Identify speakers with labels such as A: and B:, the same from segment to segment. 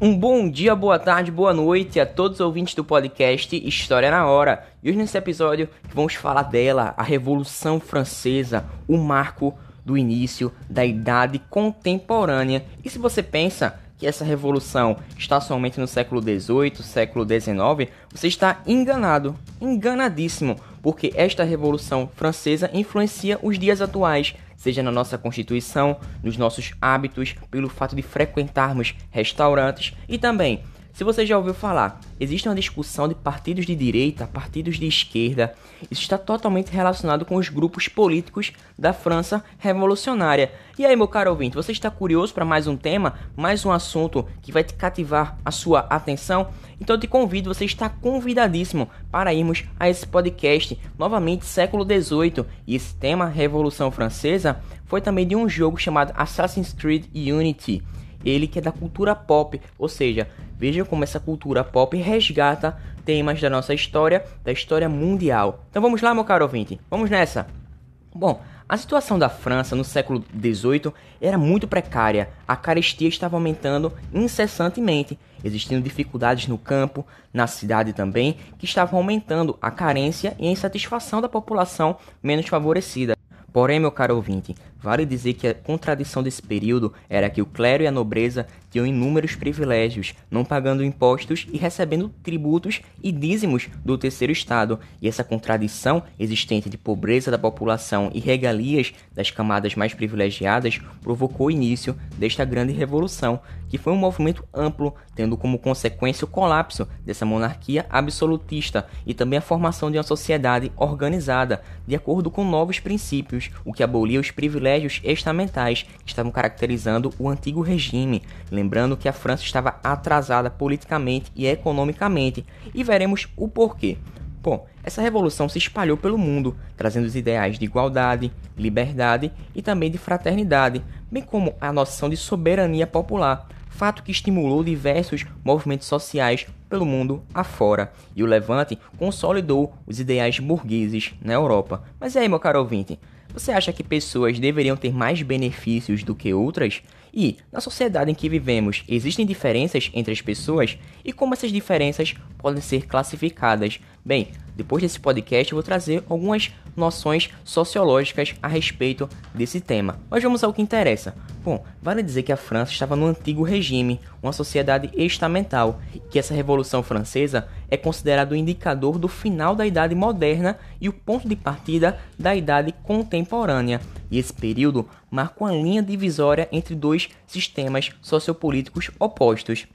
A: Um bom dia, boa tarde, boa noite a todos os ouvintes do podcast História na Hora. E hoje nesse episódio vamos falar dela, a Revolução Francesa, o marco do início da Idade Contemporânea. E se você pensa que essa revolução está somente no século XVIII, século XIX, você está enganado, enganadíssimo, porque esta Revolução Francesa influencia os dias atuais seja na nossa constituição, nos nossos hábitos, pelo fato de frequentarmos restaurantes e também se você já ouviu falar, existe uma discussão de partidos de direita, partidos de esquerda. Isso está totalmente relacionado com os grupos políticos da França revolucionária. E aí, meu caro ouvinte, você está curioso para mais um tema, mais um assunto que vai te cativar a sua atenção? Então eu te convido, você está convidadíssimo para irmos a esse podcast, novamente século XVIII. E esse tema, Revolução Francesa, foi também de um jogo chamado Assassin's Creed Unity ele que é da cultura pop, ou seja, veja como essa cultura pop resgata temas da nossa história, da história mundial. Então vamos lá, meu caro ouvinte, vamos nessa. Bom, a situação da França no século XVIII era muito precária. A carestia estava aumentando incessantemente, existindo dificuldades no campo, na cidade também, que estavam aumentando a carência e a insatisfação da população menos favorecida. Porém, meu caro ouvinte, vale dizer que a contradição desse período era que o clero e a nobreza tinham inúmeros privilégios, não pagando impostos e recebendo tributos e dízimos do terceiro estado, e essa contradição existente de pobreza da população e regalias das camadas mais privilegiadas provocou o início desta grande revolução, que foi um movimento amplo, tendo como consequência o colapso dessa monarquia absolutista e também a formação de uma sociedade organizada, de acordo com novos princípios, o que abolia os privilégios estamentais que estavam caracterizando o antigo regime, que a França estava atrasada politicamente e economicamente, e veremos o porquê. Bom, essa revolução se espalhou pelo mundo, trazendo os ideais de igualdade, liberdade e também de fraternidade, bem como a noção de soberania popular, fato que estimulou diversos movimentos sociais pelo mundo afora, e o Levante consolidou os ideais burgueses na Europa. Mas e aí, meu caro ouvinte, você acha que pessoas deveriam ter mais benefícios do que outras? E, na sociedade em que vivemos, existem diferenças entre as pessoas? E como essas diferenças podem ser classificadas? Bem, depois desse podcast eu vou trazer algumas noções sociológicas a respeito desse tema. Mas vamos ao que interessa. Bom, vale dizer que a França estava no antigo regime, uma sociedade estamental, e que essa Revolução Francesa é considerado o indicador do final da Idade Moderna e o ponto de partida da Idade Contemporânea. E esse período marca uma linha divisória entre dois sistemas sociopolíticos opostos.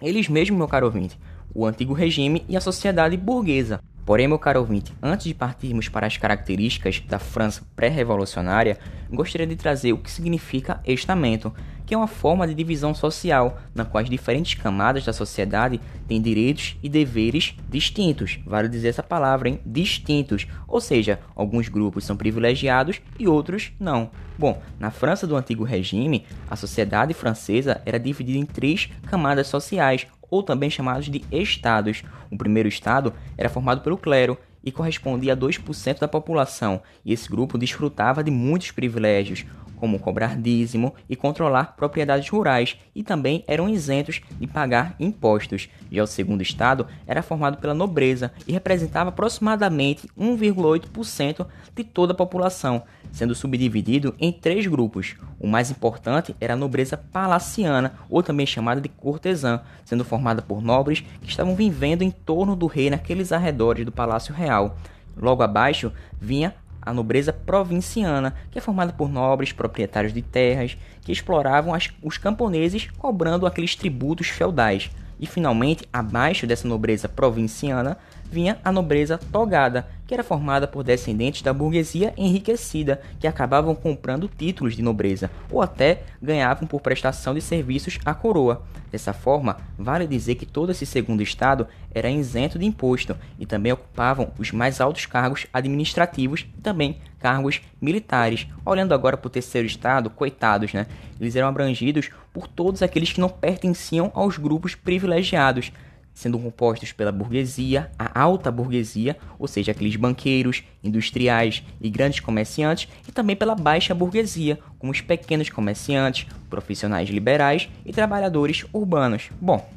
A: Eles mesmos, meu caro ouvinte, o antigo regime e a sociedade burguesa. Porém, meu caro ouvinte, antes de partirmos para as características da França pré-revolucionária, gostaria de trazer o que significa estamento, que é uma forma de divisão social, na qual as diferentes camadas da sociedade têm direitos e deveres distintos. Vale dizer essa palavra, hein? Distintos. Ou seja, alguns grupos são privilegiados e outros não. Bom, na França do antigo regime, a sociedade francesa era dividida em três camadas sociais, ou também chamados de estados. O primeiro estado era formado pelo clero e correspondia a 2% da população, e esse grupo desfrutava de muitos privilégios, como cobrar dízimo e controlar propriedades rurais, e também eram isentos de pagar impostos. Já o segundo estado era formado pela nobreza e representava aproximadamente 1,8% de toda a população, sendo subdividido em três grupos. O mais importante era a nobreza palaciana, ou também chamada de cortesã, sendo formada por nobres que estavam vivendo em torno do rei naqueles arredores do palácio real. Logo abaixo vinha a nobreza provinciana, que é formada por nobres proprietários de terras que exploravam as, os camponeses cobrando aqueles tributos feudais. E finalmente, abaixo dessa nobreza provinciana, vinha a nobreza togada, que era formada por descendentes da burguesia enriquecida, que acabavam comprando títulos de nobreza, ou até ganhavam por prestação de serviços à coroa. Dessa forma, vale dizer que todo esse segundo estado era isento de imposto e também ocupavam os mais altos cargos administrativos e também cargos militares. Olhando agora para o terceiro estado, coitados, né? Eles eram abrangidos por todos aqueles que não pertenciam aos grupos privilegiados, sendo compostos pela burguesia, a alta burguesia, ou seja, aqueles banqueiros, industriais e grandes comerciantes, e também pela baixa burguesia, como os pequenos comerciantes, profissionais liberais e trabalhadores urbanos. Bom,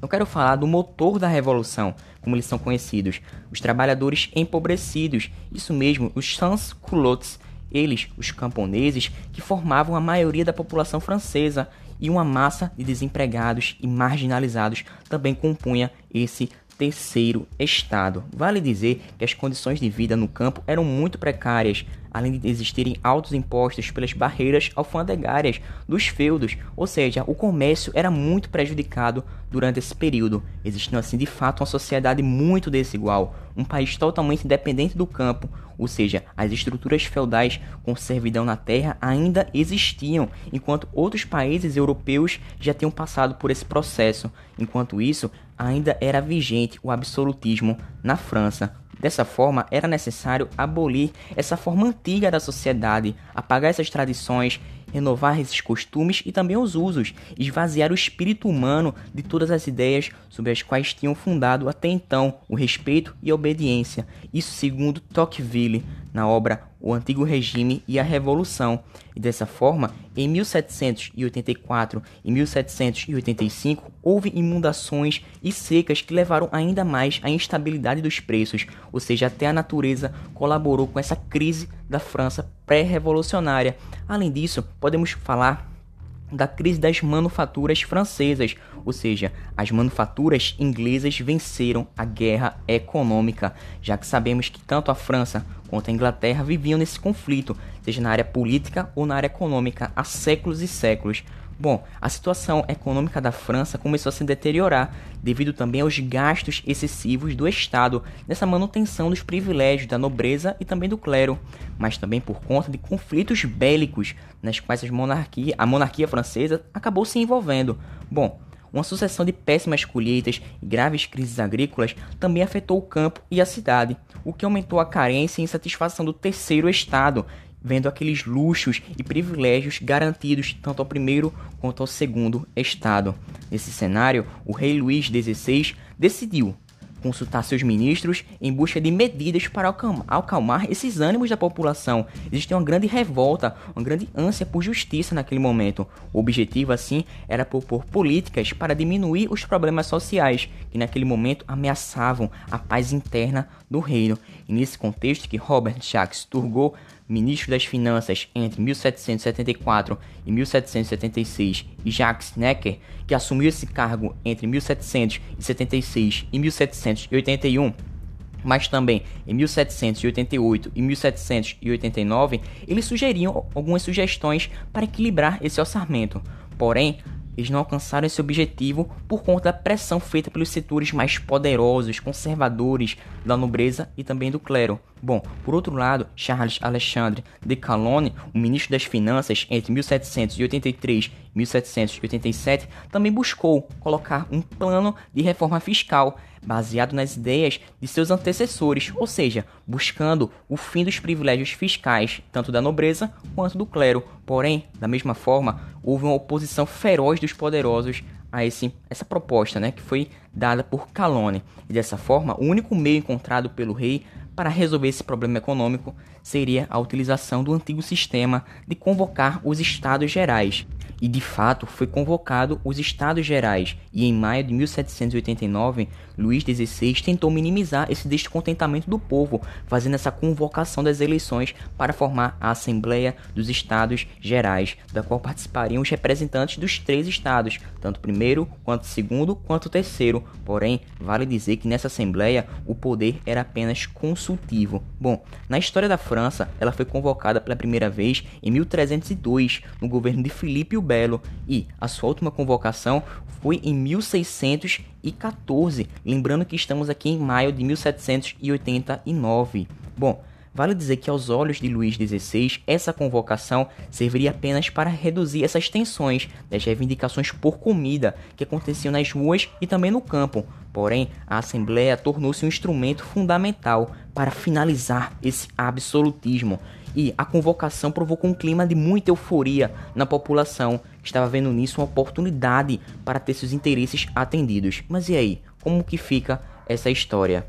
A: eu quero falar do motor da revolução, como eles são conhecidos, os trabalhadores empobrecidos, isso mesmo, os sans-culottes, eles, os camponeses, que formavam a maioria da população francesa e uma massa de desempregados e marginalizados também compunha esse terceiro estado. Vale dizer que as condições de vida no campo eram muito precárias, além de existirem altos impostos pelas barreiras alfandegárias dos feudos, ou seja, o comércio era muito prejudicado durante esse período, existindo assim de fato uma sociedade muito desigual, um país totalmente dependente do campo, ou seja, as estruturas feudais com servidão na terra ainda existiam, enquanto outros países europeus já tinham passado por esse processo. Enquanto isso, ainda era vigente o absolutismo na França. Dessa forma, era necessário abolir essa forma antiga da sociedade, apagar essas tradições, renovar esses costumes e também os usos, esvaziar o espírito humano de todas as ideias sobre as quais tinham fundado até então o respeito e a obediência. Isso segundo Tocqueville, na obra O Antigo Regime e a Revolução. E dessa forma, em 1784 e 1785 houve inundações e secas que levaram ainda mais à instabilidade dos preços, ou seja, até a natureza colaborou com essa crise da França pré-revolucionária. Além disso, podemos falar da crise das manufaturas francesas, ou seja, as manufaturas inglesas venceram a guerra econômica, já que sabemos que tanto a França quanto a Inglaterra viviam nesse conflito, seja na área política ou na área econômica, há séculos e séculos. Bom, a situação econômica da França começou a se deteriorar devido também aos gastos excessivos do Estado nessa manutenção dos privilégios da nobreza e também do clero, mas também por conta de conflitos bélicos nas quais monarquia, a monarquia francesa acabou se envolvendo. Bom, uma sucessão de péssimas colheitas e graves crises agrícolas também afetou o campo e a cidade, o que aumentou a carência e insatisfação do terceiro estado, vendo aqueles luxos e privilégios garantidos tanto ao primeiro quanto ao segundo estado. Nesse cenário, o rei Luís XVI decidiu consultar seus ministros em busca de medidas para acalmar esses ânimos da população. Existia uma grande revolta, uma grande ânsia por justiça naquele momento. O objetivo, assim, era propor políticas para diminuir os problemas sociais que naquele momento ameaçavam a paz interna do reino. E nesse contexto que Robert Jacques Turgot ministro das Finanças entre 1774 e 1776, e Jacques Necker, que assumiu esse cargo entre 1776 e 1781, mas também em 1788 e 1789, eles sugeriam algumas sugestões para equilibrar esse orçamento. Porém, eles não alcançaram esse objetivo por conta da pressão feita pelos setores mais poderosos, conservadores da nobreza e também do clero. Bom, por outro lado, Charles Alexandre de Calonne, o ministro das Finanças entre 1783 e 1787, também buscou colocar um plano de reforma fiscal baseado nas ideias de seus antecessores, ou seja, buscando o fim dos privilégios fiscais, tanto da nobreza quanto do clero. Porém, da mesma forma, houve uma oposição feroz dos poderosos a esse, essa proposta, né, que foi dada por Calone. E dessa forma, o único meio encontrado pelo rei para resolver esse problema econômico seria a utilização do antigo sistema de convocar os estados gerais, e de fato foi convocado os Estados Gerais, e em maio de 1789, Luís XVI tentou minimizar esse descontentamento do povo, fazendo essa convocação das eleições para formar a Assembleia dos Estados Gerais, da qual participariam os representantes dos três estados, tanto primeiro, quanto segundo, quanto terceiro. Porém, vale dizer que nessa Assembleia o poder era apenas consultivo. Bom, na história da França, ela foi convocada pela primeira vez em 1302, no governo de Filipe o Belo, e a sua última convocação foi em 1614, lembrando que estamos aqui em maio de 1789. Bom, Vale dizer que, aos olhos de Luís XVI, essa convocação serviria apenas para reduzir essas tensões das reivindicações por comida que aconteciam nas ruas e também no campo. Porém, a Assembleia tornou-se um instrumento fundamental para finalizar esse absolutismo e a convocação provocou um clima de muita euforia na população, que estava vendo nisso uma oportunidade para ter seus interesses atendidos. Mas e aí? como que fica essa história.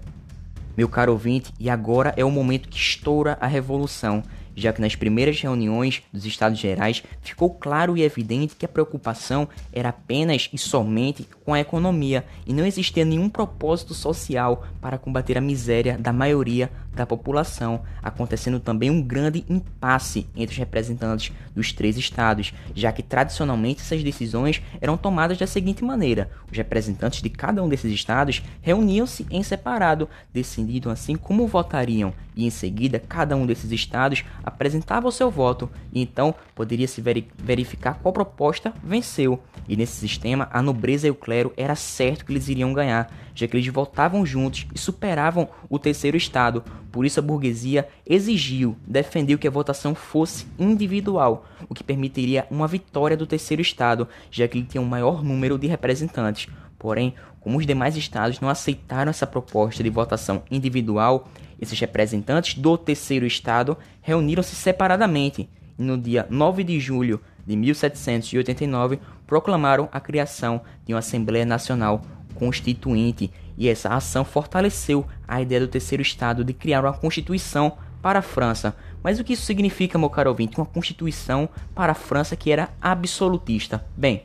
A: Meu caro ouvinte, e agora é o momento que estoura a revolução já que nas primeiras reuniões dos Estados Gerais ficou claro e evidente que a preocupação era apenas e somente com a economia e não existia nenhum propósito social para combater a miséria da maioria da população, acontecendo também um grande impasse entre os representantes dos três estados, já que tradicionalmente essas decisões eram tomadas da seguinte maneira: os representantes de cada um desses estados reuniam-se em separado, decidindo assim como votariam, e em seguida cada um desses estados apresentava o seu voto e então poderia se verificar qual proposta venceu. E nesse sistema, a nobreza e o clero era certo que eles iriam ganhar, já que eles votavam juntos e superavam o terceiro estado. Por isso a burguesia exigiu, defendeu que a votação fosse individual, o que permitiria uma vitória do terceiro estado, já que ele tinha um maior número de representantes. Porém, como os demais estados não aceitaram essa proposta de votação individual, esses representantes do terceiro estado reuniram-se separadamente e no dia 9 de julho de 1789 proclamaram a criação de uma Assembleia Nacional Constituinte, e essa ação fortaleceu a ideia do terceiro estado de criar uma constituição para a França. Mas o que isso significa, meu caro ouvinte? Uma constituição para a França que era absolutista. Bem,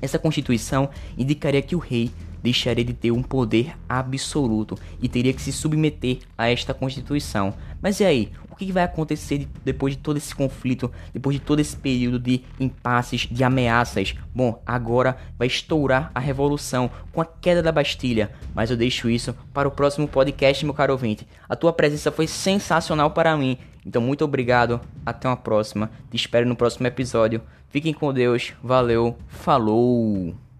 A: essa constituição indicaria que o rei deixaria de ter um poder absoluto e teria que se submeter a esta Constituição. Mas e aí? O que vai acontecer depois de todo esse conflito, depois de todo esse período de impasses, de ameaças? Bom, agora vai estourar a revolução com a queda da Bastilha. Mas eu deixo isso para o próximo podcast, meu caro ouvinte. A tua presença foi sensacional para mim. Então, muito obrigado. Até uma próxima. Te espero no próximo episódio. Fiquem com Deus. Valeu. Falou.